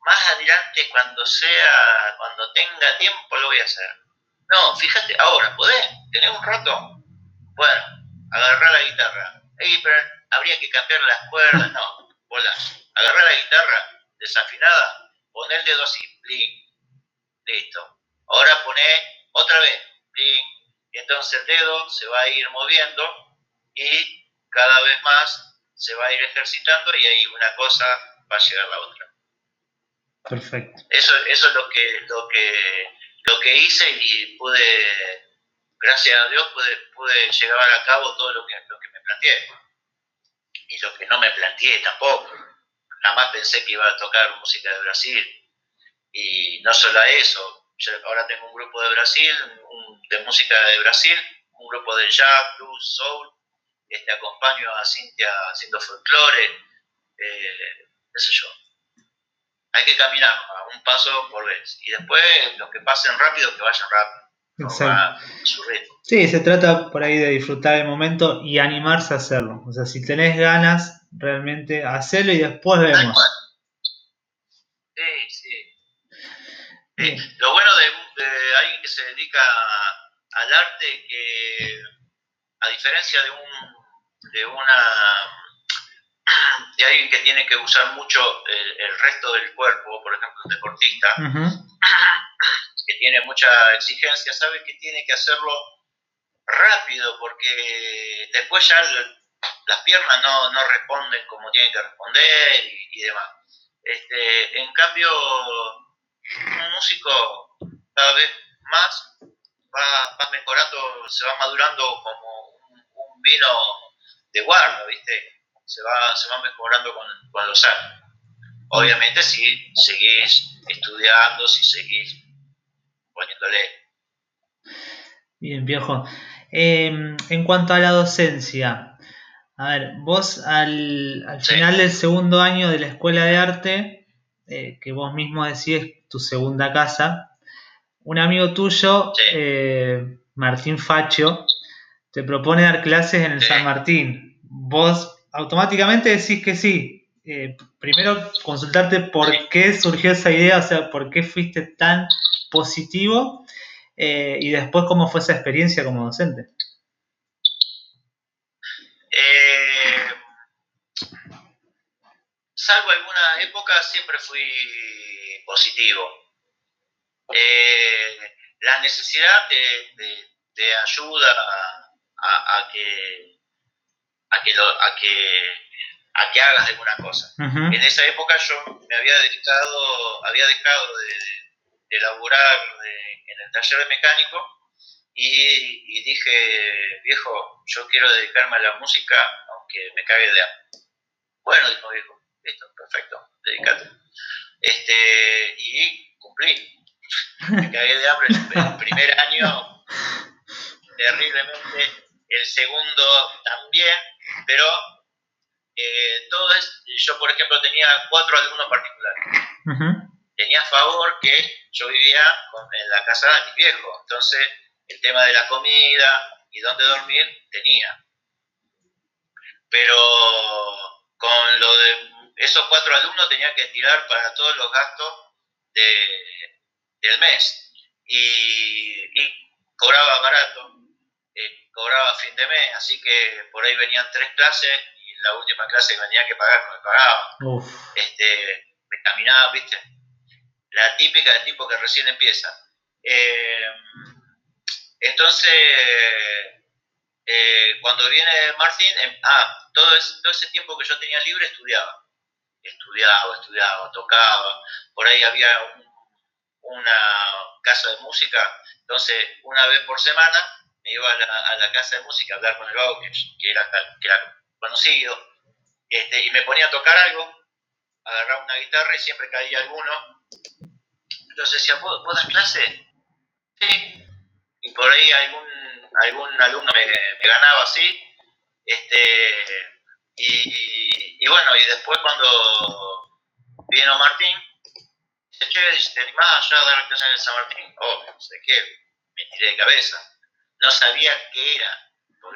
más adelante cuando sea, cuando tenga tiempo lo voy a hacer. No, fíjate, ahora, ¿podés? ¿Tenés un rato? Bueno, agarrar la guitarra. Pero habría que cambiar las cuerdas, no, volás. Agarrar la guitarra desafinada, poner el dedo así, blink, listo. Ahora poné otra vez, blink, y entonces el dedo se va a ir moviendo y cada vez más se va a ir ejercitando y ahí una cosa va a llegar a la otra. Perfecto. Eso, eso es lo que, lo que, lo que hice y pude, gracias a Dios, pude, pude llevar a cabo todo lo que, lo que me planteé. Y lo que no me planteé tampoco. Jamás pensé que iba a tocar música de Brasil. y no solo eso, ahora tengo un grupo de Brasil, de música de Brasil, un grupo de jazz, blues, soul, este, acompaño a Cintia haciendo folclore, eh, qué sé yo. Hay que caminar a un paso por vez. Y después los que pasen rápido, que vayan rápido. Exacto. Sí, se trata por ahí de disfrutar el momento y animarse a hacerlo. O sea, si tenés ganas, realmente hacerlo y después vemos. Sí, sí. Eh, lo bueno de, alguien que se dedica al arte que a diferencia de un de una de alguien que tiene que usar mucho el, resto del cuerpo, por ejemplo, un deportista, que tiene mucha exigencia, sabe que tiene que hacerlo rápido porque después ya las piernas no, no, responden como tienen que responder y, demás. Este, en cambio, un músico cada vez más va, va mejorando, se va madurando como un, vino de guarda, ¿viste? Se va, se va mejorando con, con los años. Obviamente si seguís estudiando, si seguís poniéndole. Bien, viejo. Em, en cuanto a la docencia, a ver, vos al, final del segundo año de la escuela de arte, eh, que vos mismo decís tu segunda casa, un amigo tuyo, eh, Martín Facho, te propone dar clases en el San Martín. Vos automáticamente decís que sí. Eh, primero consultarte por qué surgió esa idea, o sea, por qué fuiste tan positivo eh, y después cómo fue esa experiencia como docente. Eh, salvo alguna época siempre fui positivo. Eh, la necesidad de, ayuda que, a que a que hagas alguna cosa. En esa época yo me había dedicado, había dejado de, de laburar en el taller de mecánico y, dije, viejo, yo quiero dedicarme a la música aunque me cague de hambre. Bueno, dijo viejo, listo, perfecto, dedícate. Este, y cumplí. Me cagué de hambre el primer año terriblemente, el segundo también, pero eh, todo es, yo por ejemplo tenía cuatro alumnos particulares. Tenía a favor que yo vivía en la casa de mi viejo, entonces el tema de la comida y dónde dormir tenía. Pero con lo de esos cuatro alumnos tenía que tirar para todos los gastos del mes. Y, cobraba barato, eh, cobraba a fin de mes, así que por ahí venían tres clases la última clase que tenía que pagar no me pagaba. Este, me caminaba, viste, la típica del tipo que recién empieza. Eh, entonces, eh, cuando viene Martín, em, ah, todo, todo ese tiempo que yo tenía libre estudiaba. Estudiaba, estudiaba, tocaba. Por ahí había una casa de música. Entonces, una vez por semana me iba a la, casa de música a hablar con el vago, que, era, que era conocido, este, y me ponía a tocar algo, agarraba una guitarra y siempre caía alguno entonces decía, ¿vos, clase? Sí. Y por ahí algún, algún alumno me, ganaba así. Este, y, bueno, y después cuando vino Martín, dice, che, ¿te animás allá a dar clase en San Martín? Oh, no sé qué, me tiré de cabeza. No sabía qué era,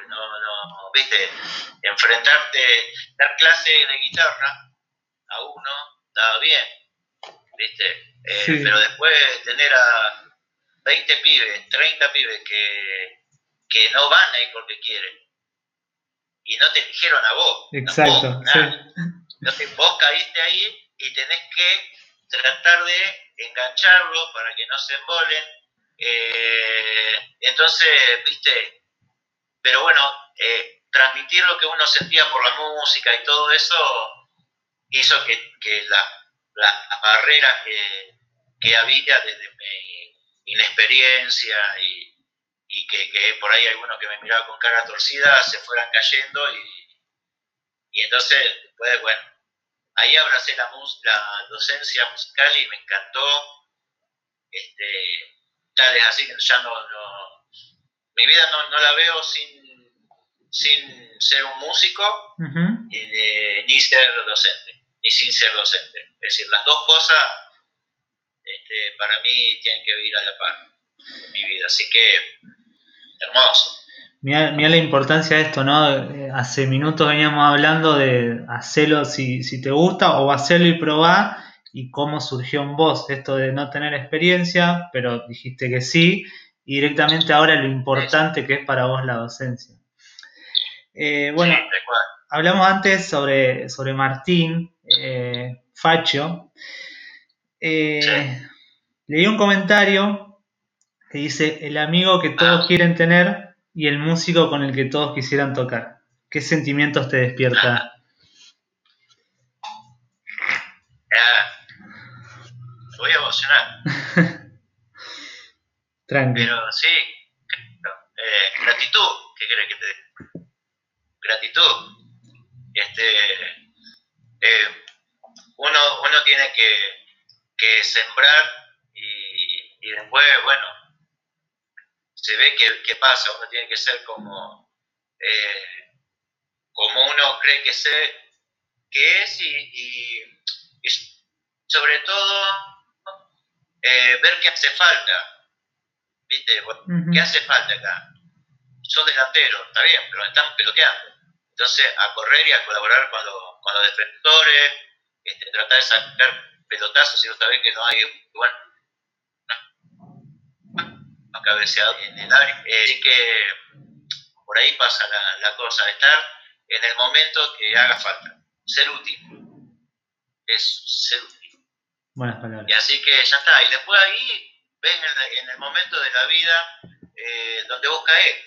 no, no, viste, enfrentarte, dar clase de guitarra a uno, estaba bien, viste, eh, pero después tener a 20 pibes, 30 pibes que, que no van ahí porque quieren y no te dijeron a vos. Exacto. Entonces vos caíste ahí y tenés que tratar de engancharlo para que no se embolen. Eh, entonces, viste, pero bueno, eh, transmitir lo que uno sentía por la música y todo eso hizo que, las barreras que, había desde mi inexperiencia y, que, por ahí algunos que me miraban con cara torcida se fueran cayendo y, y entonces después, bueno, ahí abracé la, la docencia musical y me encantó. Este, tales así que ya no mi vida no, no, la veo sin, sin ser un músico ni ser docente, ni sin ser docente. Es decir, las dos cosas este, para mí tienen que ir a la par en mi vida, así que hermoso. Mira, la importancia de esto, ¿no? Hace minutos veníamos hablando de hacerlo si, si te gusta o hacerlo y probar y cómo surgió en vos esto de no tener experiencia, pero dijiste que sí, y directamente ahora lo importante que es para vos la docencia. Eh, bueno, hablamos antes sobre, sobre Martín eh, Facho. Eh, leí un comentario que dice, el amigo que todos ah. quieren tener y el músico con el que todos quisieran tocar. ¿Qué sentimientos te despierta? voy a emocionar. Pero sí, eh, gratitud, ¿qué crees que te Gratitud. Este, eh, uno, uno tiene que, que sembrar y, y, después, bueno, se ve que, pasa, uno tiene que ser como, eh, como uno cree que, se, que es y, y sobre todo eh, ver qué hace falta. ¿Viste? ¿Qué hace falta acá? Sos delantero, está bien, pero están peloteando. Entonces, a correr y a colaborar con, con los defensores, este, tratar de sacar pelotazos si vos sabés que no hay bueno, no, cabeceado en el área. Eh, así que por ahí pasa la, la cosa, estar en el momento que haga falta, ser útil. Es ser útil. Y así que ya está. Y después ahí ves en el, momento de la vida eh, donde vos caes.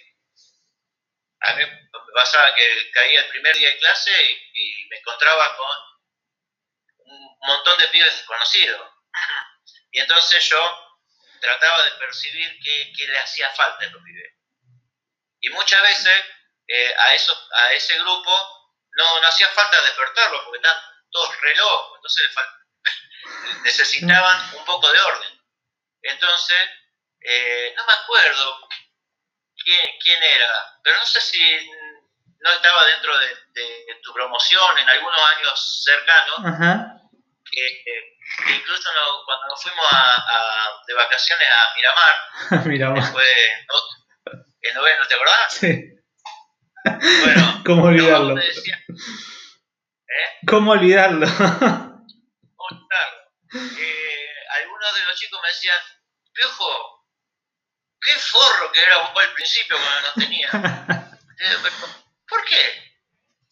A mí me pasaba que caía el primer día de clase y, me encontraba con un montón de pibes desconocidos. Y entonces yo trataba de percibir qué, le hacía falta a los pibes. Y muchas veces eh, a, eso, a ese grupo no, no hacía falta despertarlos porque están todos reloj, entonces necesitaban un poco de orden. Entonces, eh, no me acuerdo quién, era, pero no sé si no estaba dentro de, tu promoción en algunos años cercanos, que, incluso cuando nos fuimos a, de vacaciones a Miramar, Miramar. fue en noveno, ¿te acordás? Sí. Bueno, ¿cómo olvidarlo? ¿eh? ¿Cómo olvidarlo? eh, algunos de los chicos me decían, viejo, qué forro que era vos al principio cuando no tenía. ¿Por qué?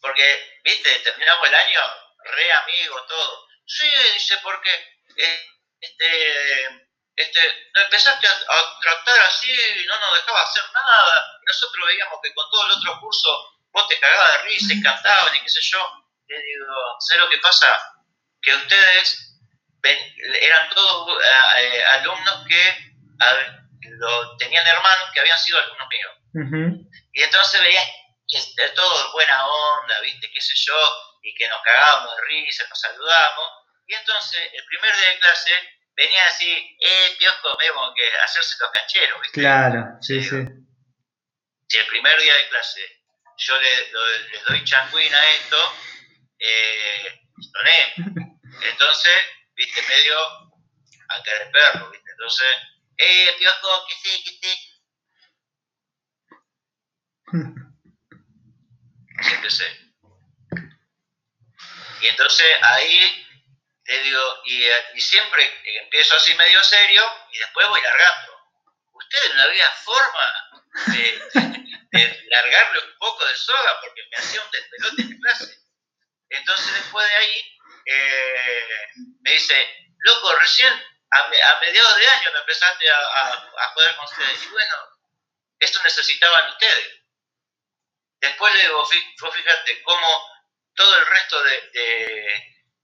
Porque, viste, terminamos el año re amigos, todo. Sí, dice, porque eh, este, este, no empezaste a, tratar así, y no nos dejaba hacer nada. Y nosotros veíamos que con todo el otro curso vos te cagabas de risa y cantabas y qué sé yo. Le digo, ¿sé lo que pasa? Que ustedes eran todos eh, eh, alumnos que lo, tenían hermanos que habían sido alumnos míos. Y entonces veía que todo buena onda, ¿viste? ¿Qué sé yo? Y que nos cagábamos de risa, nos saludábamos. Y entonces, el primer día de clase, venía así, eh, piojo, vemos que hacerse los cancheros, ¿viste? Claro, sí, sí. Si el primer día de clase yo le, les doy changuín a esto, eh, Entonces, viste, medio a de perro, viste. Entonces, eh, piojo, que sí, que sí. Sé. Y entonces ahí te digo, y, y, siempre empiezo así medio serio y después voy largando. Ustedes no había forma de, de, largarle un poco de soga porque me hacía un despelote en clase. Entonces después de ahí eh, me dice, loco, recién a, mediados de año me empezaste a, a, joder con ustedes. Y bueno, esto necesitaban ustedes. Después le digo, fíjate, cómo todo el resto del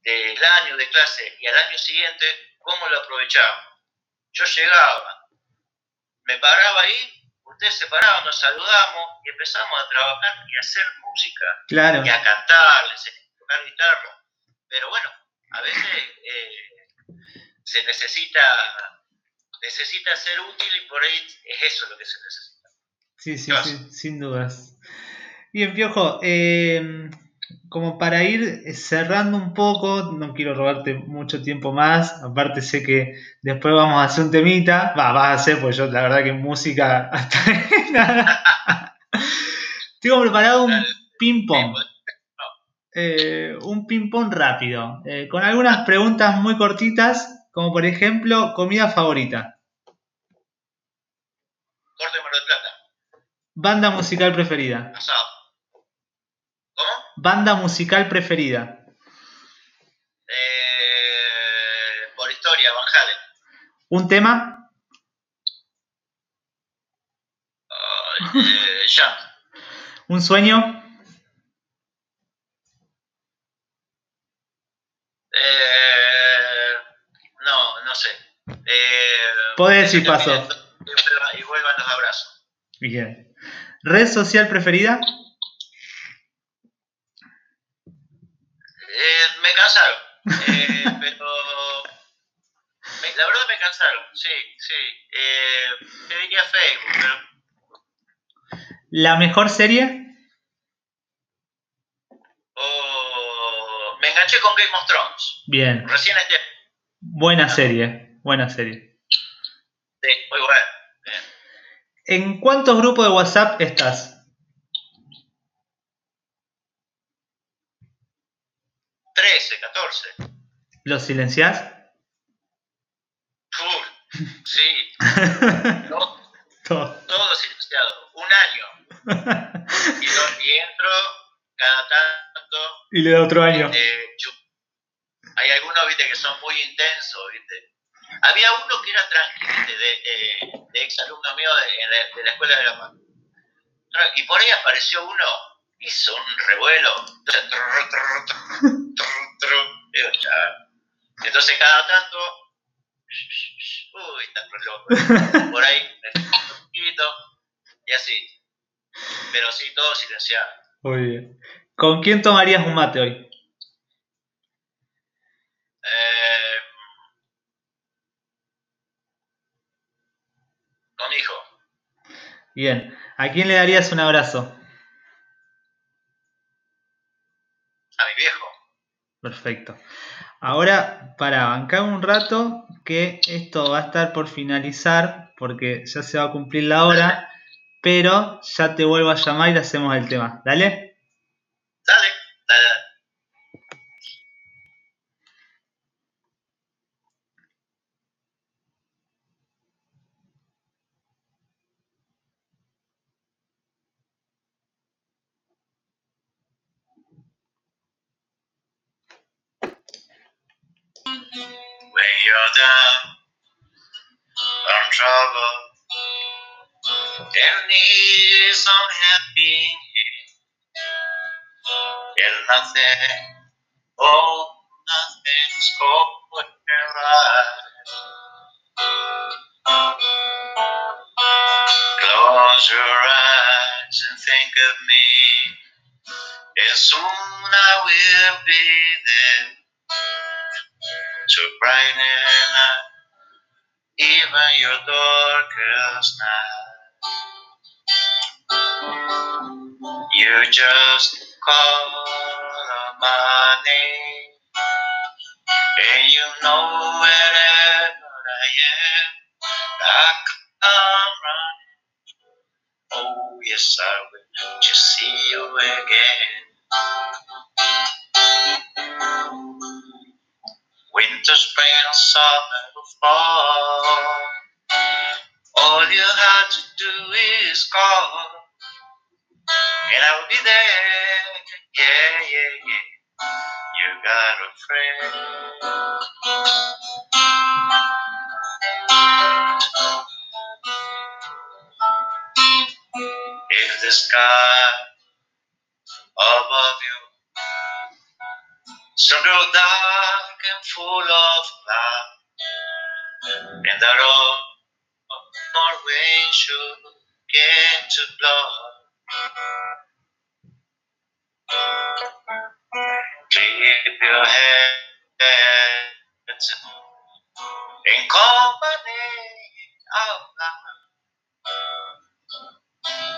de, año de clase y al año siguiente, cómo lo aprovechaba. Yo llegaba, me paraba ahí, ustedes se paraban, nos saludamos y empezamos a trabajar y a hacer música. Claro. Y a cantar, a tocar guitarra. Pero bueno, a veces eh, se necesita necesita ser útil y por ahí es eso lo que se necesita. Sí, sí, sí, sin dudas. Bien, Piojo, eh, como para ir cerrando un poco, no quiero robarte mucho tiempo más, aparte sé que después vamos a hacer un temita, va, vas a hacer, pues yo la verdad que música hasta nada. Tengo preparado un ping-pong. Eh, un ping-pong rápido, eh, con algunas preguntas muy cortitas, como por ejemplo, comida favorita. Corte Mar del Plata. Banda musical preferida. Asado. ¿Cómo? Banda musical preferida. Eh, por historia, Van Halen. ¿Un tema? Uh. ¿Un sueño? Eh, no, no sé. Eh, Podés decir paso. Y vuelvan, y vuelvan los abrazos. Bien. ¿Red social preferida? Eh, me cansaron. Eh, pero. me- la verdad me cansaron, sí, sí. Eh, te diría Facebook, pero. ¿La mejor serie? oh, me enganché con Game of Thrones. Bien. Recién este. Buena serie. Buena serie. Sí, muy bueno. Bien. ¿En cuántos grupos de WhatsApp estás? Trece, 14. ¿Los silenciás? Uf, sí, no, Todo. todo silenciado. Un año. Y, lo- y entro cada tanto. y le da otro año. chu- hay algunos, viste, que son muy intensos, viste. Había uno que era tranqui, de, eh, de ex alumno mío de, la, de la escuela de la paz. Y por ahí apareció uno, hizo un revuelo. ya. Entonces cada tanto, uy, está loco. Por ahí, un poquito, y así. Pero sí, todo silenciado. Muy bien. ¿Con quién tomarías un mate hoy? Eh, con mi hijo. Bien. ¿A quién le darías un abrazo? A mi viejo. Perfecto. Ahora, para bancar un rato, que esto va a estar por finalizar, porque ya se va a cumplir la hora, pero ya te vuelvo a llamar y le hacemos el tema. ¿Dale? Dale. Nothing, oh, nothing's going right. Close your eyes and think of me, and soon I will be there to brighten up even your darkest night. You just call my name, and you know wherever I am, I come running. Oh yes, I will to see you again. Winter, spring, summer fall. All you have to do is call, and I will be there. Yeah, yeah, yeah. You got a friend. If the sky above you so dark and full of cloud, and the road more rain should begin to blow. Your head in company out loud.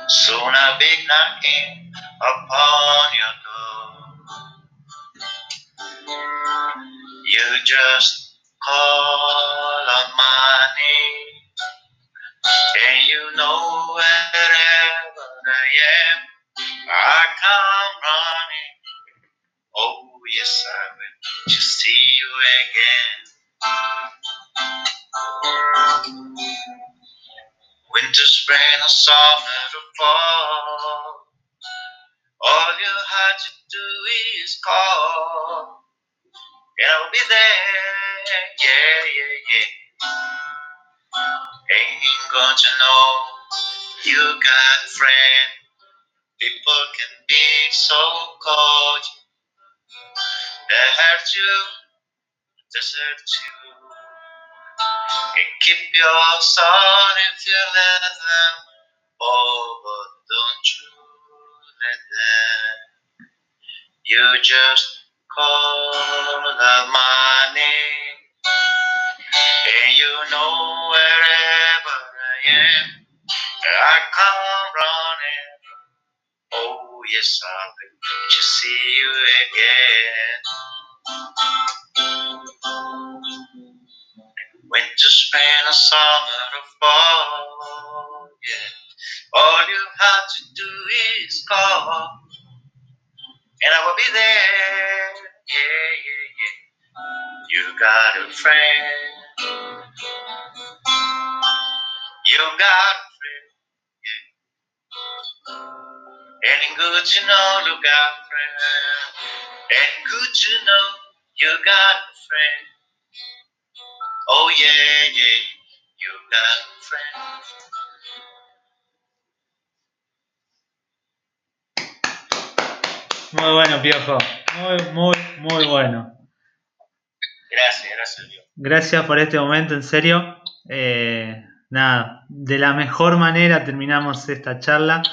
Soon a big knocking upon your door. You just call on my name, Winter, spring, or summer, or fall. All you had to do is call, and I'll be there. Yeah, yeah, yeah. Ain't gonna know you got a friend. People can be so cold. They hurt you, desert you, and keep your soul if you let them. Oh, but don't you let them. You just call my name, and you know wherever I am, I come running. Oh, yes, I'll to see you again. Winter, spring, or summer, or fall, yeah. All you have to do is call, and I will be there. Yeah, yeah, yeah. You got a friend. You got a friend. And good to know, look out, friend. And good to know you got a friend. Oh yeah, yeah, you got a friend. Muy bueno, Piojo. Muy, muy, muy bueno. Gracias, gracias, Dios. Gracias por este momento, en serio. Eh, nada, de la mejor manera terminamos esta charla.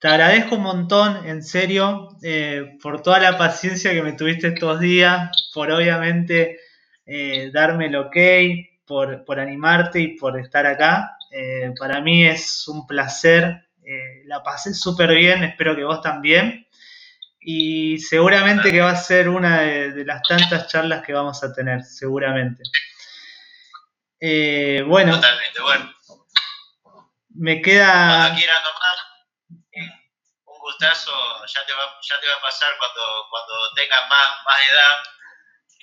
Te agradezco un montón, en serio, eh, por toda la paciencia que me tuviste estos días, por obviamente eh, darme el ok, por, por animarte y por estar acá. Eh, para mí es un placer, eh, la pasé súper bien, espero que vos también. Y seguramente que va a ser una de, de las tantas charlas que vamos a tener, seguramente. Bueno, Totalmente, bueno. me queda... Un gustazo, ya te va, ya te va a pasar cuando, cuando tengas más, más edad,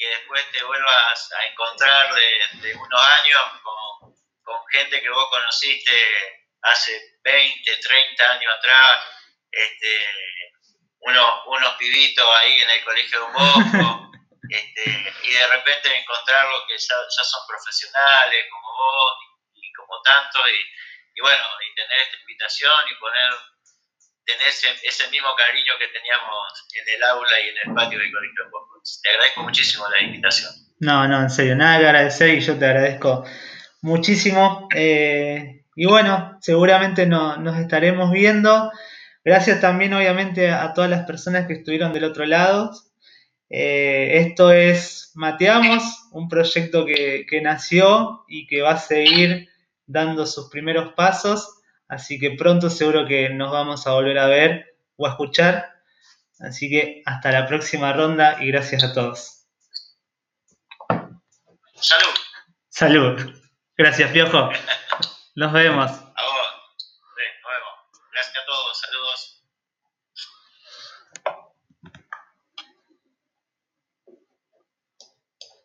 que después te vuelvas a encontrar de, de unos años con, con gente que vos conociste hace 20, 30 años atrás, este, unos, unos pibitos ahí en el colegio de un bosco, este, y de repente encontrarlos que ya, ya son profesionales como vos y, y como tanto, y, y bueno, y tener esta invitación y poner tener ese, mismo cariño que teníamos en el aula y en el patio del colegio de Boscos. Te agradezco muchísimo la invitación. No, no, en serio, nada que agradecer y yo te agradezco muchísimo. Eh, y bueno, seguramente no, nos estaremos viendo. Gracias también, obviamente, a todas las personas que estuvieron del otro lado. Eh, esto es Mateamos, un proyecto que, que nació y que va a seguir dando sus primeros pasos. Así que pronto seguro que nos vamos a volver a ver o a escuchar. Así que hasta la próxima ronda y gracias a todos. Salud. Salud. Gracias, Piojo. Nos vemos. A vos. Nos vemos. Gracias a todos. Saludos.